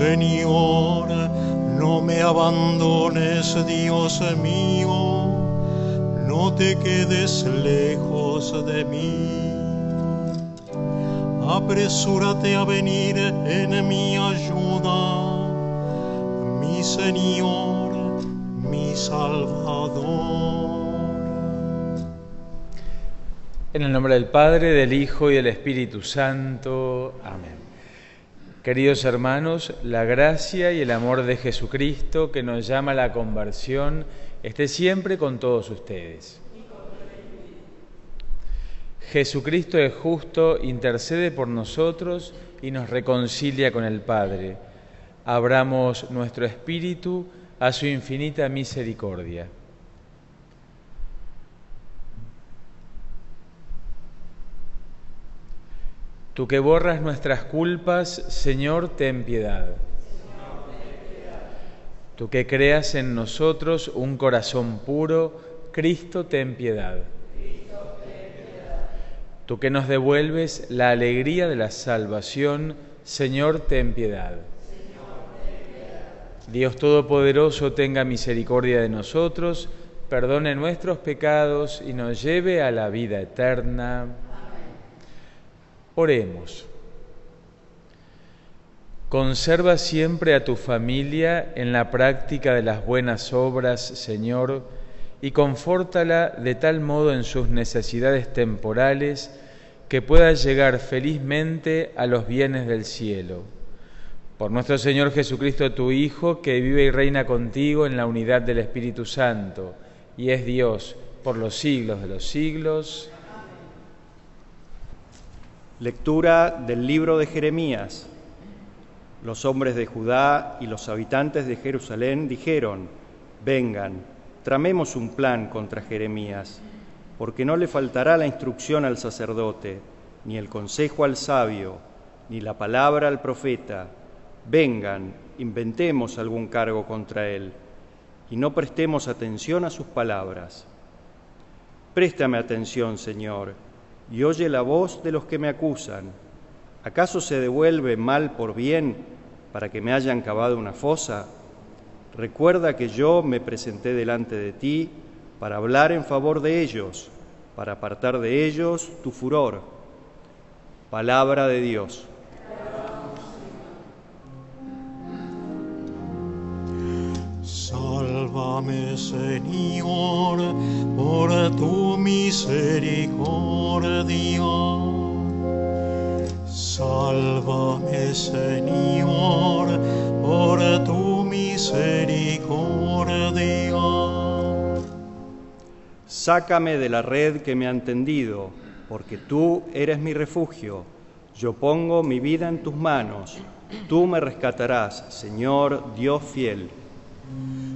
Señor, no me abandones, Dios mío, no te quedes lejos de mí. Apresúrate a venir en mi ayuda, mi Señor, mi Salvador. En el nombre del Padre, del Hijo y del Espíritu Santo. Amén. Queridos hermanos, la gracia y el amor de Jesucristo que nos llama a la conversión esté siempre con todos ustedes. Jesucristo es justo, intercede por nosotros y nos reconcilia con el Padre. Abramos nuestro espíritu a su infinita misericordia. Tú que borras nuestras culpas, Señor, ten piedad. Tú que creas en nosotros un corazón puro, Cristo, ten piedad. Tú que nos devuelves la alegría de la salvación, Señor, ten piedad. Dios Todopoderoso tenga misericordia de nosotros, perdone nuestros pecados y nos lleve a la vida eterna. Oremos. Conserva siempre a tu familia en la práctica de las buenas obras, Señor, y confórtala de tal modo en sus necesidades temporales que pueda llegar felizmente a los bienes del cielo. Por nuestro Señor Jesucristo, tu Hijo, que vive y reina contigo en la unidad del Espíritu Santo, y es Dios por los siglos de los siglos. Lectura del libro de Jeremías. Los hombres de Judá y los habitantes de Jerusalén dijeron, vengan, tramemos un plan contra Jeremías, porque no le faltará la instrucción al sacerdote, ni el consejo al sabio, ni la palabra al profeta. Vengan, inventemos algún cargo contra él, y no prestemos atención a sus palabras. Préstame atención, Señor y oye la voz de los que me acusan. ¿Acaso se devuelve mal por bien para que me hayan cavado una fosa? Recuerda que yo me presenté delante de ti para hablar en favor de ellos, para apartar de ellos tu furor. Palabra de Dios. Sálvame, Señor, por tu misericordia. Sálvame, Señor, por tu misericordia. Sácame de la red que me han tendido, porque tú eres mi refugio. Yo pongo mi vida en tus manos. Tú me rescatarás, Señor Dios fiel.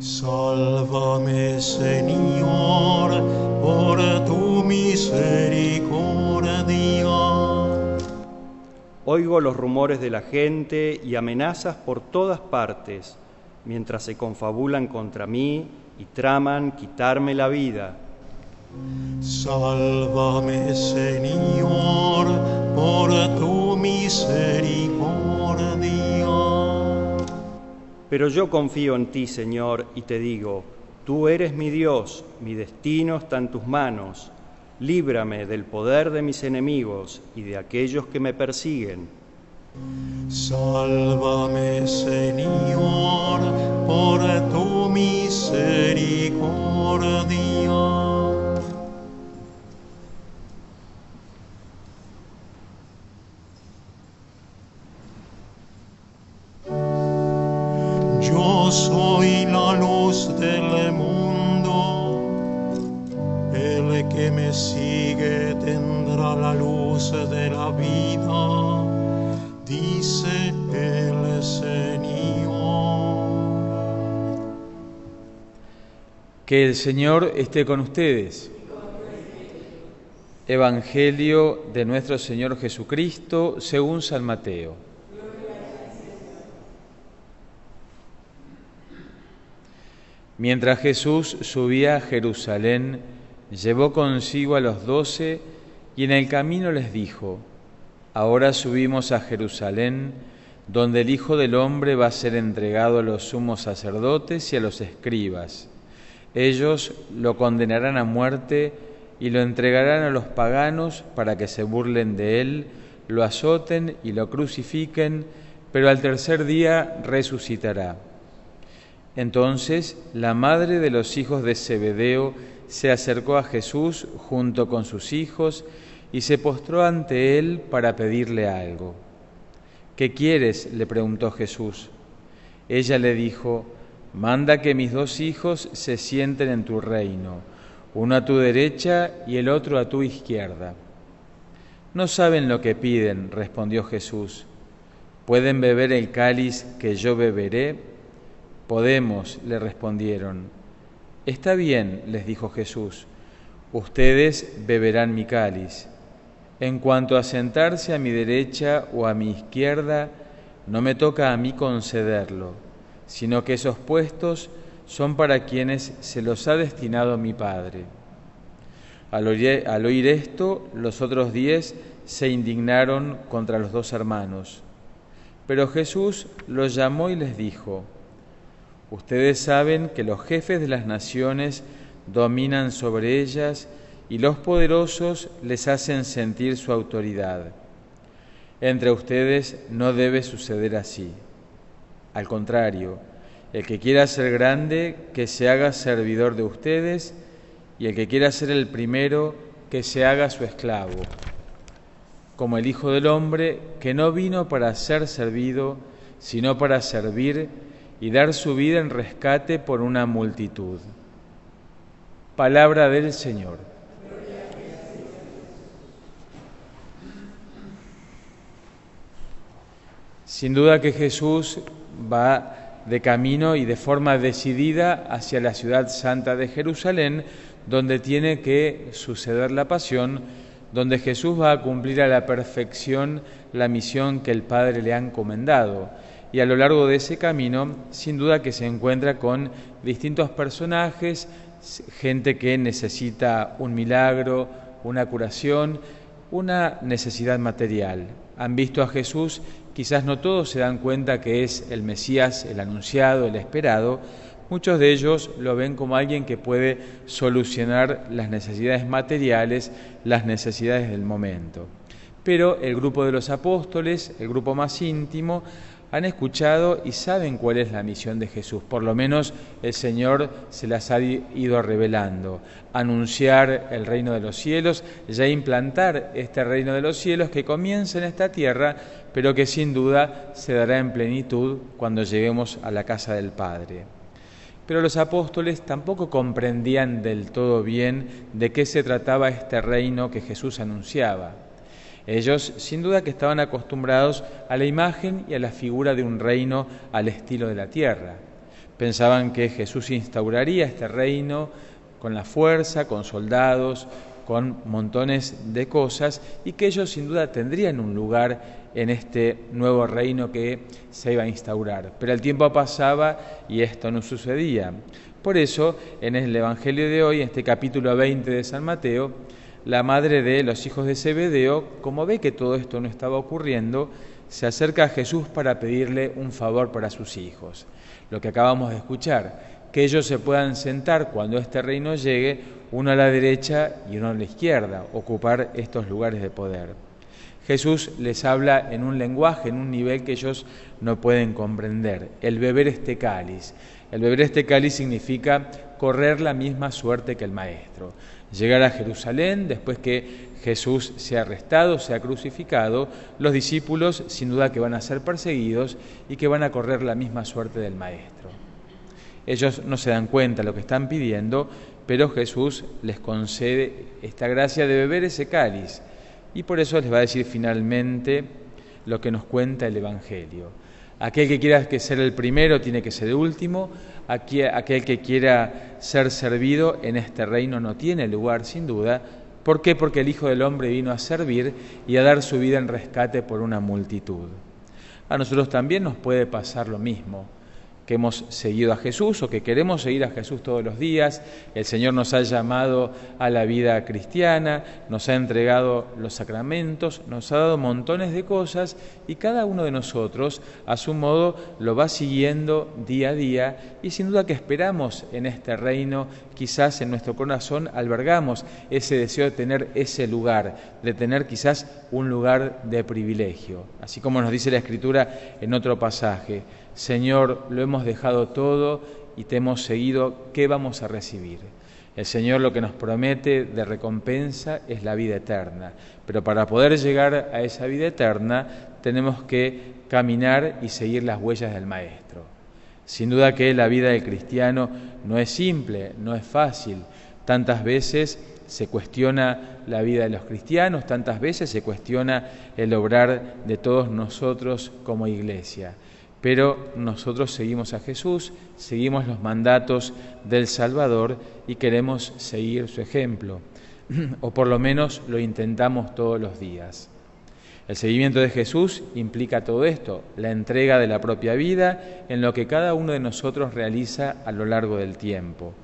Sálvame, Señor, por tu misericordia. Oigo los rumores de la gente y amenazas por todas partes, mientras se confabulan contra mí y traman quitarme la vida. Sálvame, Señor, por tu misericordia. Pero yo confío en ti, Señor, y te digo, tú eres mi Dios, mi destino está en tus manos. Líbrame del poder de mis enemigos y de aquellos que me persiguen. Sálvame, Señor, por tu misericordia. Que el Señor esté con ustedes. Evangelio de nuestro Señor Jesucristo según San Mateo. Mientras Jesús subía a Jerusalén, llevó consigo a los doce y en el camino les dijo, Ahora subimos a Jerusalén donde el Hijo del Hombre va a ser entregado a los sumos sacerdotes y a los escribas. Ellos lo condenarán a muerte y lo entregarán a los paganos para que se burlen de él, lo azoten y lo crucifiquen, pero al tercer día resucitará. Entonces la madre de los hijos de Zebedeo se acercó a Jesús junto con sus hijos y se postró ante él para pedirle algo. ¿Qué quieres? le preguntó Jesús. Ella le dijo, manda que mis dos hijos se sienten en tu reino, uno a tu derecha y el otro a tu izquierda. No saben lo que piden, respondió Jesús. ¿Pueden beber el cáliz que yo beberé? Podemos, le respondieron. Está bien, les dijo Jesús, ustedes beberán mi cáliz. En cuanto a sentarse a mi derecha o a mi izquierda, no me toca a mí concederlo, sino que esos puestos son para quienes se los ha destinado mi Padre. Al oír, esto, los otros diez se indignaron contra los dos hermanos. Pero Jesús los llamó y les dijo, Ustedes saben que los jefes de las naciones dominan sobre ellas y los poderosos les hacen sentir su autoridad. Entre ustedes no debe suceder así. Al contrario, el que quiera ser grande, que se haga servidor de ustedes, y el que quiera ser el primero, que se haga su esclavo. Como el Hijo del Hombre, que no vino para ser servido, sino para servir y dar su vida en rescate por una multitud. Palabra del Señor. Sin duda que Jesús va de camino y de forma decidida hacia la ciudad santa de Jerusalén, donde tiene que suceder la pasión, donde Jesús va a cumplir a la perfección la misión que el Padre le ha encomendado. Y a lo largo de ese camino, sin duda que se encuentra con distintos personajes, gente que necesita un milagro, una curación, una necesidad material. Han visto a Jesús Quizás no todos se dan cuenta que es el Mesías, el anunciado, el esperado. Muchos de ellos lo ven como alguien que puede solucionar las necesidades materiales, las necesidades del momento. Pero el grupo de los apóstoles, el grupo más íntimo, han escuchado y saben cuál es la misión de Jesús. Por lo menos el Señor se las ha ido revelando. Anunciar el reino de los cielos, ya implantar este reino de los cielos que comienza en esta tierra, pero que sin duda se dará en plenitud cuando lleguemos a la casa del Padre. Pero los apóstoles tampoco comprendían del todo bien de qué se trataba este reino que Jesús anunciaba. Ellos sin duda que estaban acostumbrados a la imagen y a la figura de un reino al estilo de la tierra. Pensaban que Jesús instauraría este reino con la fuerza, con soldados, con montones de cosas y que ellos sin duda tendrían un lugar en este nuevo reino que se iba a instaurar. Pero el tiempo pasaba y esto no sucedía. Por eso, en el Evangelio de hoy, en este capítulo 20 de San Mateo, la madre de los hijos de Zebedeo, como ve que todo esto no estaba ocurriendo, se acerca a Jesús para pedirle un favor para sus hijos. Lo que acabamos de escuchar, que ellos se puedan sentar cuando este reino llegue, uno a la derecha y uno a la izquierda, ocupar estos lugares de poder. Jesús les habla en un lenguaje, en un nivel que ellos no pueden comprender, el beber este cáliz. El beber este cáliz significa correr la misma suerte que el Maestro llegar a Jerusalén, después que Jesús sea arrestado, sea crucificado, los discípulos sin duda que van a ser perseguidos y que van a correr la misma suerte del Maestro. Ellos no se dan cuenta de lo que están pidiendo, pero Jesús les concede esta gracia de beber ese cáliz y por eso les va a decir finalmente lo que nos cuenta el Evangelio. Aquel que quiera ser el primero tiene que ser el último, aquel que quiera ser servido en este reino no tiene lugar, sin duda. ¿Por qué? Porque el Hijo del Hombre vino a servir y a dar su vida en rescate por una multitud. A nosotros también nos puede pasar lo mismo, que hemos seguido a Jesús o que queremos seguir a Jesús todos los días. El Señor nos ha llamado a la vida cristiana, nos ha entregado los sacramentos, nos ha dado montones de cosas y cada uno de nosotros a su modo lo va siguiendo día a día y sin duda que esperamos en este reino, quizás en nuestro corazón albergamos ese deseo de tener ese lugar, de tener quizás un lugar de privilegio. Así como nos dice la Escritura en otro pasaje, Señor, lo hemos dejado todo y te hemos seguido, ¿qué vamos a recibir? El Señor lo que nos promete de recompensa es la vida eterna, pero para poder llegar a esa vida eterna tenemos que caminar y seguir las huellas del Maestro. Sin duda que la vida del cristiano no es simple, no es fácil. Tantas veces se cuestiona la vida de los cristianos, tantas veces se cuestiona el obrar de todos nosotros como iglesia. Pero nosotros seguimos a Jesús, seguimos los mandatos del Salvador y queremos seguir su ejemplo, o por lo menos lo intentamos todos los días. El seguimiento de Jesús implica todo esto, la entrega de la propia vida en lo que cada uno de nosotros realiza a lo largo del tiempo,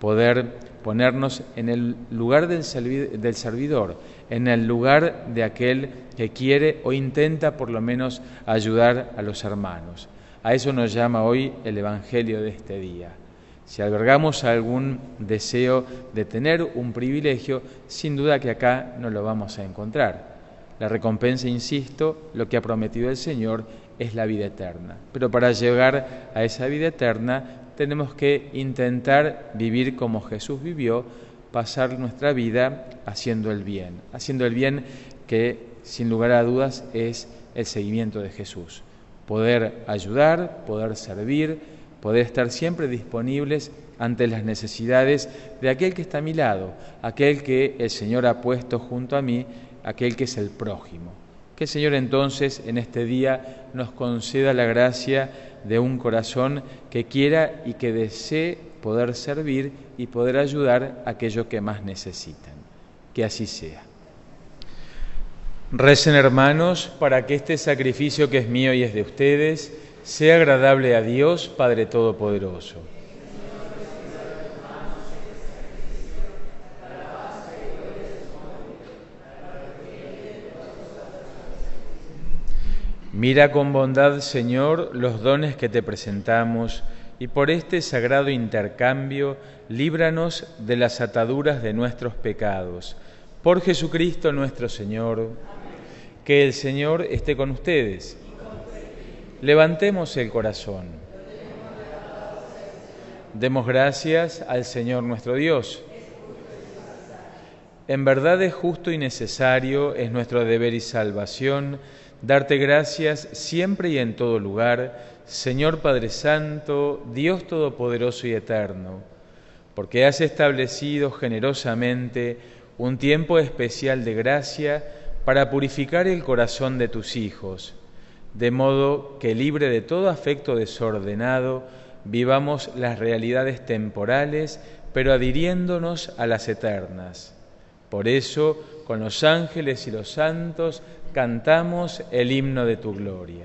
poder ponernos en el lugar del servidor, en el lugar de aquel que quiere o intenta por lo menos ayudar a los hermanos. A eso nos llama hoy el Evangelio de este día. Si albergamos algún deseo de tener un privilegio, sin duda que acá no lo vamos a encontrar. La recompensa, insisto, lo que ha prometido el Señor es la vida eterna. Pero para llegar a esa vida eterna tenemos que intentar vivir como Jesús vivió, pasar nuestra vida haciendo el bien, haciendo el bien que sin lugar a dudas es el seguimiento de Jesús. Poder ayudar, poder servir, poder estar siempre disponibles ante las necesidades de aquel que está a mi lado, aquel que el Señor ha puesto junto a mí, aquel que es el prójimo. Que el Señor entonces en este día nos conceda la gracia de un corazón que quiera y que desee poder servir y poder ayudar a aquellos que más necesitan. Que así sea. Recen hermanos para que este sacrificio que es mío y es de ustedes sea agradable a Dios Padre Todopoderoso. Mira con bondad, Señor, los dones que te presentamos y por este sagrado intercambio líbranos de las ataduras de nuestros pecados. Por Jesucristo nuestro Señor, que el Señor esté con ustedes. Levantemos el corazón. Demos gracias al Señor nuestro Dios. En verdad es justo y necesario, es nuestro deber y salvación darte gracias siempre y en todo lugar, Señor Padre Santo, Dios Todopoderoso y Eterno, porque has establecido generosamente un tiempo especial de gracia para purificar el corazón de tus hijos, de modo que libre de todo afecto desordenado, vivamos las realidades temporales, pero adhiriéndonos a las eternas. Por eso, con los ángeles y los santos, cantamos el himno de tu gloria.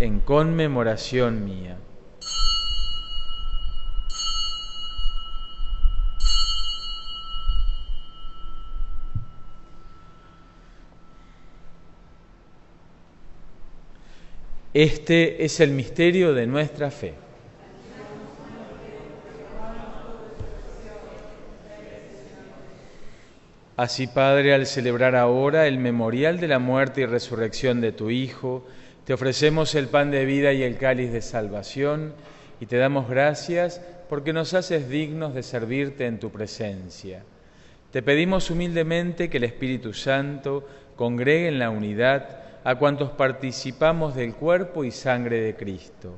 en conmemoración mía. Este es el misterio de nuestra fe. Así, Padre, al celebrar ahora el memorial de la muerte y resurrección de tu Hijo, te ofrecemos el pan de vida y el cáliz de salvación y te damos gracias porque nos haces dignos de servirte en tu presencia. Te pedimos humildemente que el Espíritu Santo congregue en la unidad a cuantos participamos del cuerpo y sangre de Cristo.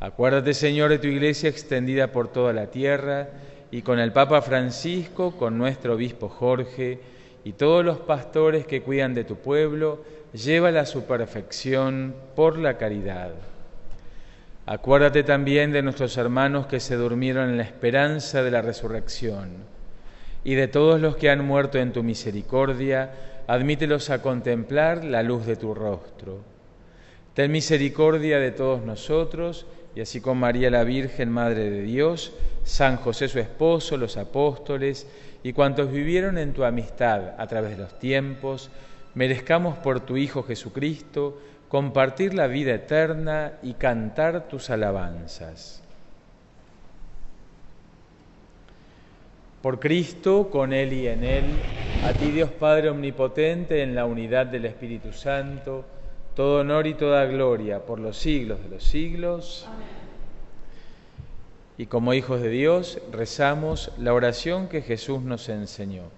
Acuérdate, Señor, de tu iglesia extendida por toda la tierra y con el Papa Francisco, con nuestro obispo Jorge y todos los pastores que cuidan de tu pueblo, llévala a su perfección por la caridad. Acuérdate también de nuestros hermanos que se durmieron en la esperanza de la resurrección y de todos los que han muerto en tu misericordia, admítelos a contemplar la luz de tu rostro. Ten misericordia de todos nosotros, y así con María la Virgen, Madre de Dios, San José su esposo, los apóstoles y cuantos vivieron en tu amistad a través de los tiempos, merezcamos por tu Hijo Jesucristo compartir la vida eterna y cantar tus alabanzas. Por Cristo, con Él y en Él, a ti Dios Padre Omnipotente, en la unidad del Espíritu Santo, todo honor y toda gloria por los siglos de los siglos. Y como hijos de Dios, rezamos la oración que Jesús nos enseñó.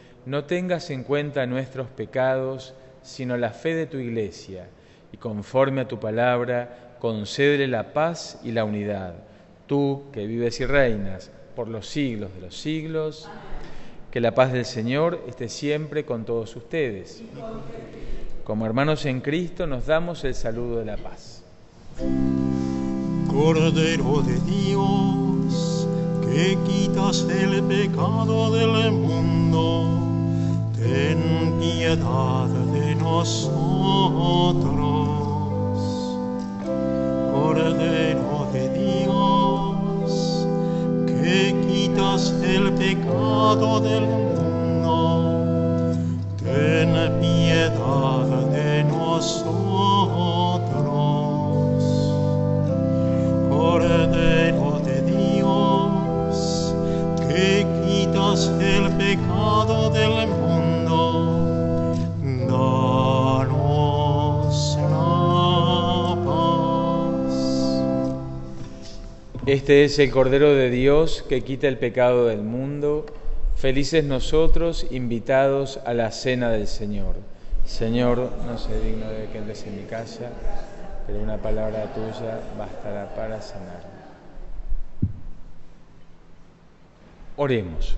no tengas en cuenta nuestros pecados, sino la fe de tu iglesia, y conforme a tu palabra, concédele la paz y la unidad. Tú, que vives y reinas por los siglos de los siglos, que la paz del Señor esté siempre con todos ustedes. Como hermanos en Cristo nos damos el saludo de la paz. Cordero de Dios, que quitas el pecado del mundo piedad de nosotros. Cordero de Dios, que quitas el pecado del Este es el Cordero de Dios que quita el pecado del mundo. Felices nosotros invitados a la cena del Señor. Señor, no sé digno de que entres en mi casa, pero una palabra tuya bastará para sanar. Oremos.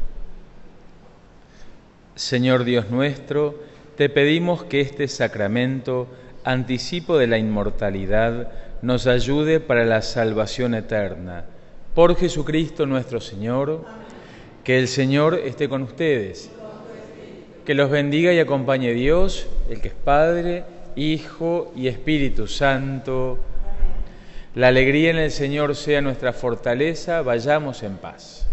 Señor Dios nuestro, te pedimos que este sacramento, anticipo de la inmortalidad, nos ayude para la salvación eterna. Por Jesucristo nuestro Señor, que el Señor esté con ustedes. Que los bendiga y acompañe Dios, el que es Padre, Hijo y Espíritu Santo. La alegría en el Señor sea nuestra fortaleza, vayamos en paz.